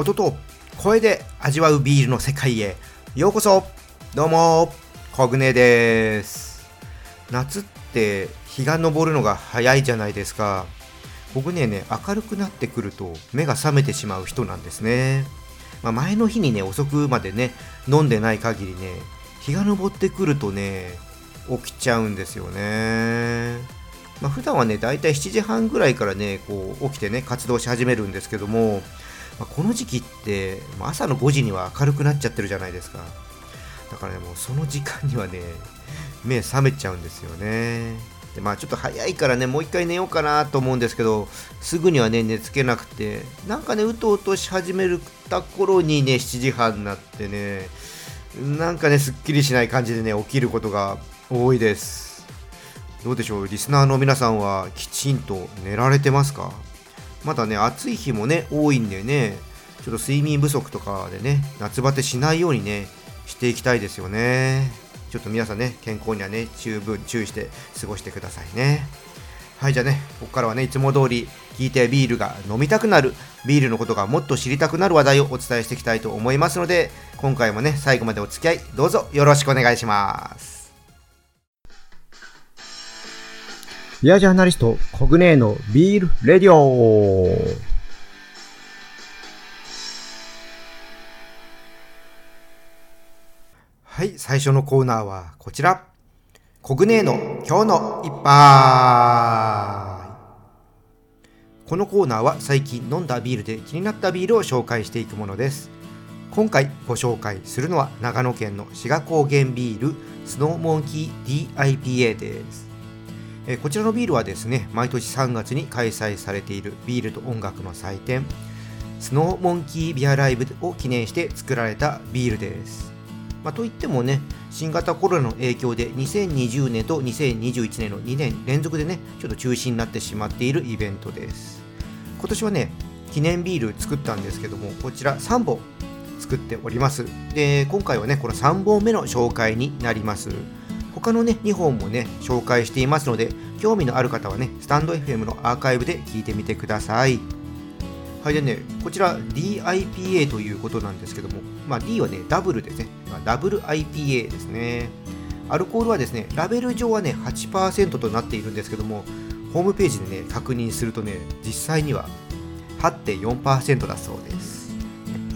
音と声で味わうビールの世界へ。ようこそ。どうもコグネです。夏って日が昇るのが早いじゃないですか。僕ねね明るくなってくると目が覚めてしまう人なんですね、まあ、前の日にね遅くまでね飲んでない限りね日が昇ってくるとね起きちゃうんですよね。まあ、普段はね、だいたい7時半ぐらいからね、こう起きてね、活動し始めるんですけども、まあ、この時期って、朝の5時には明るくなっちゃってるじゃないですか。だからね、もうその時間にはね、目覚めちゃうんですよね。でまあちょっと早いからね、もう一回寝ようかなと思うんですけど、すぐにはね、寝つけなくて、なんかね、うとうとし始めた頃にね、7時半になってね、なんかね、すっきりしない感じでね、起きることが多いです。どうでしょう？リスナーの皆さんはきちんと寝られてますか？まだね暑い日もね多いんでねちょっと睡眠不足とかでね夏バテしないようにねしていきたいですよね。ちょっと皆さんね健康にはね十分注意して過ごしてくださいね。はいじゃあねここからはねいつも通り聞いてビールが飲みたくなるビールのことがもっと知りたくなる話題をお伝えしていきたいと思いますので今回もね最後までお付き合いどうぞよろしくお願いします。ビアジャーナリスト、コグネーのビールレディオはい、最初のコーナーはこちら。コグネーの今日の一杯。このコーナーは最近飲んだビールで気になったビールを紹介していくものです。今回ご紹介するのは長野県の志賀高原ビールスノーモンキー DIPA です。えこちらのビールはですね毎年3月に開催されているビールと音楽の祭典スノーモンキービアライブを記念して作られたビールです、まあ、といってもね新型コロナの影響で2020年と2021年の2年連続でねちょっと中止になってしまっているイベントです。今年はね記念ビール作ったんですけどもこちら3本作っております。で今回はねこの3本目の紹介になります。他のね2本もね紹介していますので興味のある方はねスタンド FM のアーカイブで聞いてみてください。はいでねこちら DIPA ということなんですけどもまあ D はねダブルですね、ま、ダブル IPA ですね。アルコールはですねラベル上はね8%となっているんですけどもホームページでね確認するとね実際には8.4%だそうです。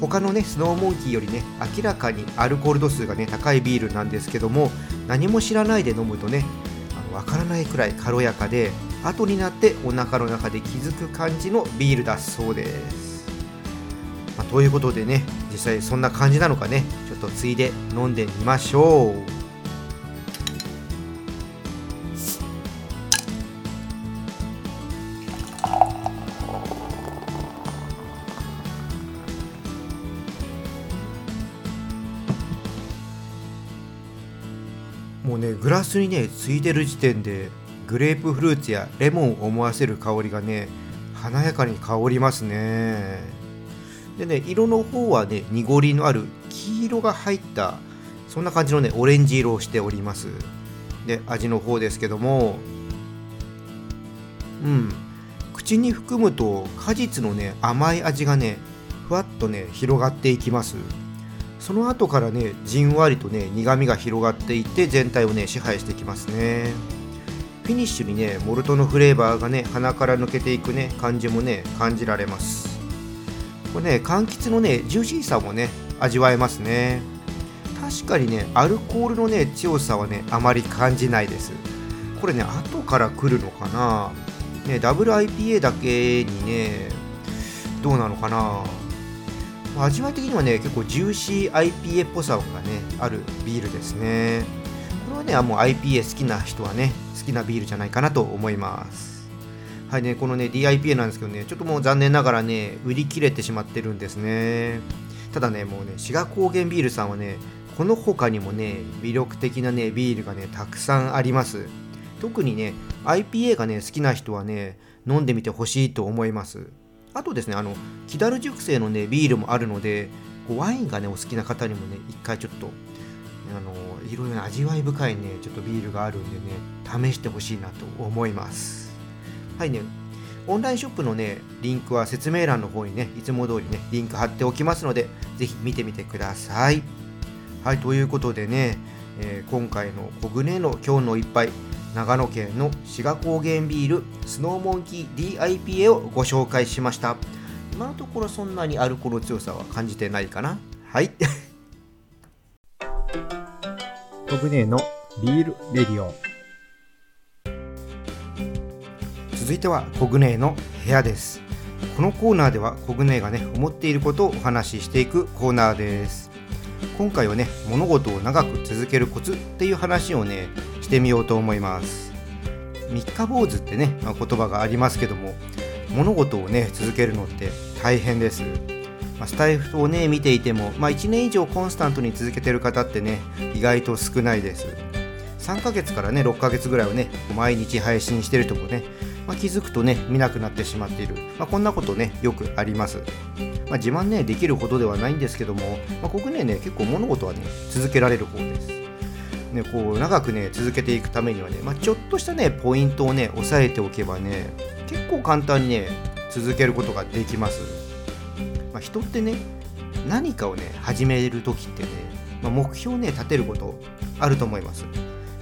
他のねスノーモンキーよりね明らかにアルコール度数がね高いビールなんですけども何も知らないで飲むとねあの分からないくらい軽やかで後になっておなかの中で気づく感じのビールだそうです、まあ、ということでね実際そんな感じなのかねちょっとついで飲んでみましょう。もうねグラスにねついてる時点でグレープフルーツやレモンを思わせる香りがね華やかに香りますね。でね色の方はね濁りのある黄色が入ったそんな感じのねオレンジ色をしております。で味の方ですけどもうん。口に含むと果実のね甘い味がねふわっとね広がっていきます。その後からねじんわりとね苦みが広がっていって全体をね支配してきますね。フィニッシュにねモルトのフレーバーがね鼻から抜けていくね感じもね感じられます。これね柑橘のねジューシーさもね味わえますね。確かにねアルコールのね強さはねあまり感じないです。これね後から来るのかな？ねダブル IPA だけにねどうなのかな？味わい的にはね結構ジューシー IPA っぽさがねあるビールですね。これはねもう IPA 好きな人はね好きなビールじゃないかなと思います。はいねこのね DIPA なんですけどねちょっともう残念ながらね売り切れてしまってるんですね。ただねもうね志賀高原ビールさんはねこの他にもね魅力的なねビールがねたくさんあります。特にね IPA がね好きな人はね飲んでみてほしいと思います。あとですね、あの、木だる熟成のね、ビールもあるので、こうワインがね、お好きな方にもね、一回ちょっと、あの、いろいろな味わい深いね、ちょっとビールがあるんでね、試してほしいなと思います。はいね、オンラインショップのね、リンクは説明欄の方にね、いつも通りね、リンク貼っておきますので、ぜひ見てみてください。はい、ということでね、えー今回のコグネの今日の一杯、長野県の志賀高原ビールスノーモンキー DIPA をご紹介しました。今のところそんなにアルコール強さは感じてないかな。はい。コグネのビールレディオ。続いてはコグネの部屋ですこのコーナーではコグネがね思っていることをお話ししていくコーナーです今回はね物事を長く続けるコツっていう話をねしてみようと思います。三日坊主ってね、ま、言葉がありますけども物事をね続けるのって大変です。まスタイフをね見ていても、まあ、1年以上コンスタントに続けてる方ってね意外と少ないです。3ヶ月からね6ヶ月ぐらいをね毎日配信してる人もね、まあ、気づくとね見なくなってしまっている、まあ、こんなことねよくあります、まあ、自慢ねできるほどではないんですけども、まあ、ここねね結構物事はね続けられる方です。ね、こう長くね続けていくためにはね、まあ、ちょっとしたねポイントをね押さえておけばね結構簡単にね続けることができます、まあ、人ってね何かをね始める時ってね、まあ、目標をね立てることあると思います。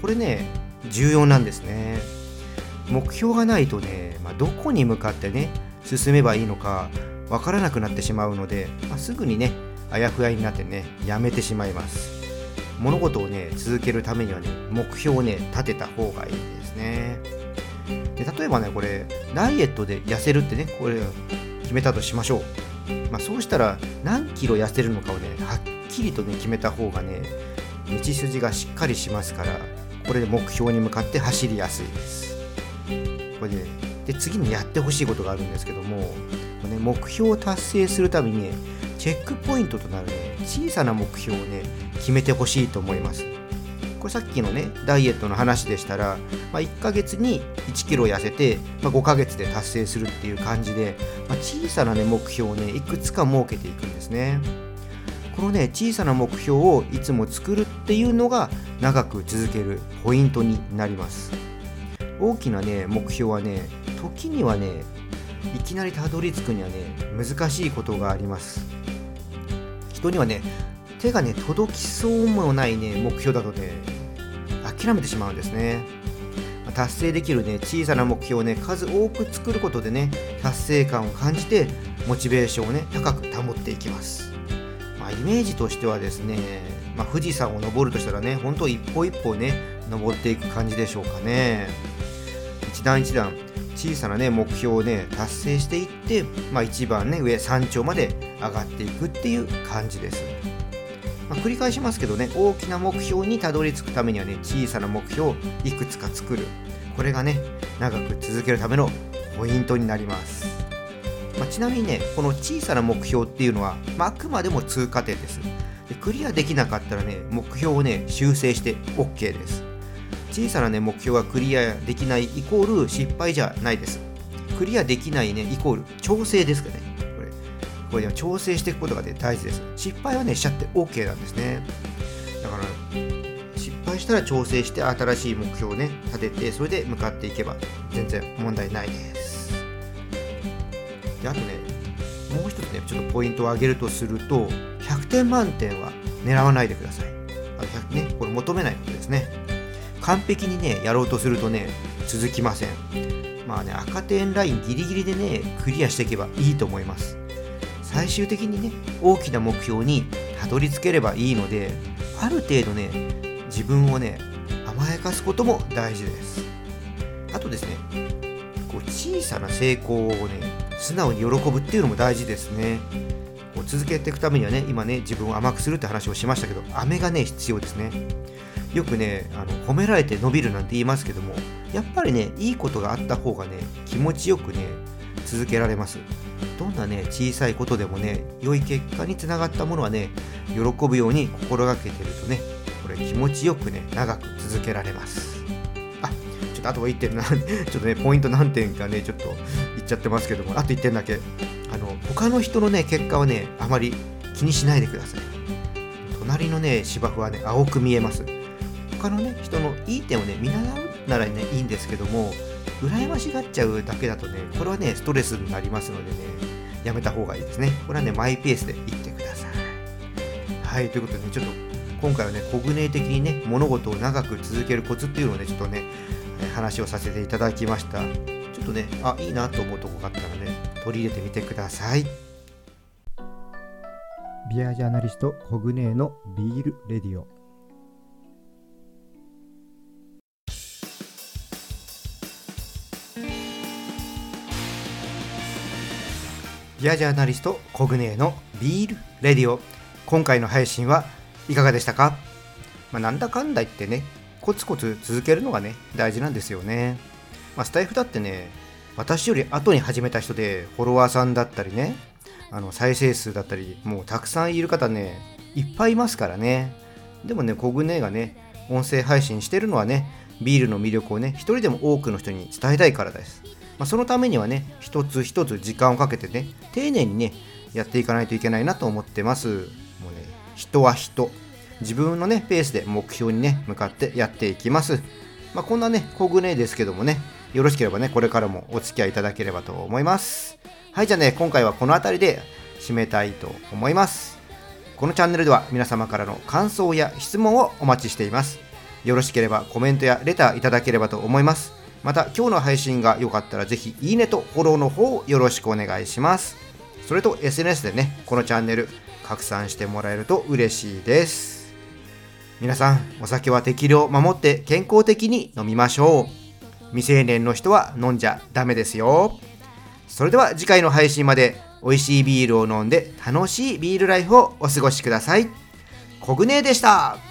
これね重要なんですね。目標がないとね、まあ、どこに向かってね進めばいいのかわからなくなってしまうので、まあ、すぐにねあやふやになってねやめてしまいます。物事をね続けるためにはね目標をね立てた方がいいですね。で例えばねこれダイエットで痩せるってねこれ決めたとしましょう、まあ、そうしたら何キロ痩せるのかをねはっきりとね決めた方がね道筋がしっかりしますからこれで目標に向かって走りやすいです。これでで次にやってほしいことがあるんですけども、これね、目標を達成するためにねチェックポイントとなるね小さな目標をね決めてほしいと思います。これさっきのねダイエットの話でしたら、まあ、1ヶ月に1キロ痩せて、まあ、5ヶ月で達成するっていう感じで、まあ、小さなね目標をねいくつか設けていくんですね。このね小さな目標をいつも作るっていうのが長く続けるポイントになります。大きなね目標はね時にはねいきなりたどり着くにはね難しいことがあります。人にはね手がね届きそうもないね目標だとね諦めてしまうんですね。達成できるね小さな目標をね数多く作ることでね達成感を感じてモチベーションをね高く保っていきます。まあイメージとしてはですね、まあ、富士山を登るとしたらねほんと一歩一歩ね登っていく感じでしょうかね。一段一段小さなね目標をね達成していって、まあ、一番ね上山頂まで上がっていくっていう感じです、まあ繰り返しますけどね大きな目標にたどり着くためにはね小さな目標をいくつか作るこれがね長く続けるためのポイントになります、まあちなみにねこの小さな目標っていうのは、まああくまでも通過点ですでクリアできなかったらね目標をね修正して OK です小さな、ね、目標がクリアできないイコール失敗じゃないです。クリアできないねイコール調整ですかね。これ、これで調整していくことが、大事です。失敗はね、しちゃって OK なんですね。だから、失敗したら調整して新しい目標をね、立てて、それで向かっていけば全然問題ないです。で、あとね、もう一つね、ちょっとポイントを挙げるとすると、100点満点は狙わないでください。あのね、これ求めないことですね。完璧にねやろうとするとね続きませんまあね赤点ラインギリギリでねクリアしていけばいいと思います最終的にね大きな目標にたどり着ければいいのである程度ね自分をね甘やかすことも大事です。あとですねこう小さな成功をね素直に喜ぶっていうのも大事ですね。こう続けていくためにはね今ね自分を甘くするって話をしましたけど飴がね必要ですね。よくねあの褒められて伸びるなんて言いますけどもやっぱりねいいことがあった方がね気持ちよくね続けられます。どんなね小さいことでもね良い結果につながったものはね喜ぶように心がけてるとねこれ気持ちよくね長く続けられます。あちょっとあと1点な。ちょっと ねポイント何点かねちょっと言っちゃってますけども。あと1点だけ。あの他の人のね結果はねあまり気にしないでください。隣のね芝生はね青く見えます。他のね人のいい点をね見習うならねいいんですけども羨ましがっちゃうだけだとねこれはねストレスになりますのでねやめた方がいいですね。これはねマイペースでいってください。はいということでねちょっと今回はねコグネ的にね物事を長く続けるコツっていうのをねちょっとね話をさせていただきました。ちょっとねあいいなと思うとこがあったらね取り入れてみてください。ビアジャーナリストコグネのビールレディオ。ビアジャーナリストコグネのビールレディオ。今回の配信はいかがでしたか、まあ、なんだかんだ言ってねコツコツ続けるのがね大事なんですよね、まあ、スタイフだってね私より後に始めた人でフォロワーさんだったりねあの再生数だったりもうたくさんいる方ねいっぱいいますからね。でもねコグネがね音声配信してるのはねビールの魅力をね一人でも多くの人に伝えたいからです。まあ、そのためにはね一つ一つ時間をかけてね丁寧にねやっていかないといけないなと思ってます。もうね人は人。自分のねペースで目標にね向かってやっていきます。まあ、こんなね小舟ですけどもねよろしければねこれからもお付き合いいただければと思います。はいじゃあね今回はこの辺りで締めたいと思います。このチャンネルでは皆様からの感想や質問をお待ちしています。よろしければコメントやレターいただければと思います。また今日の配信が良かったらぜひいいねとフォローの方よろしくお願いします。それと SNS でねこのチャンネル拡散してもらえると嬉しいです。皆さんお酒は適量守って健康的に飲みましょう。未成年の人は飲んじゃダメですよ。それでは次回の配信まで美味しいビールを飲んで楽しいビールライフをお過ごしください。コグネでした。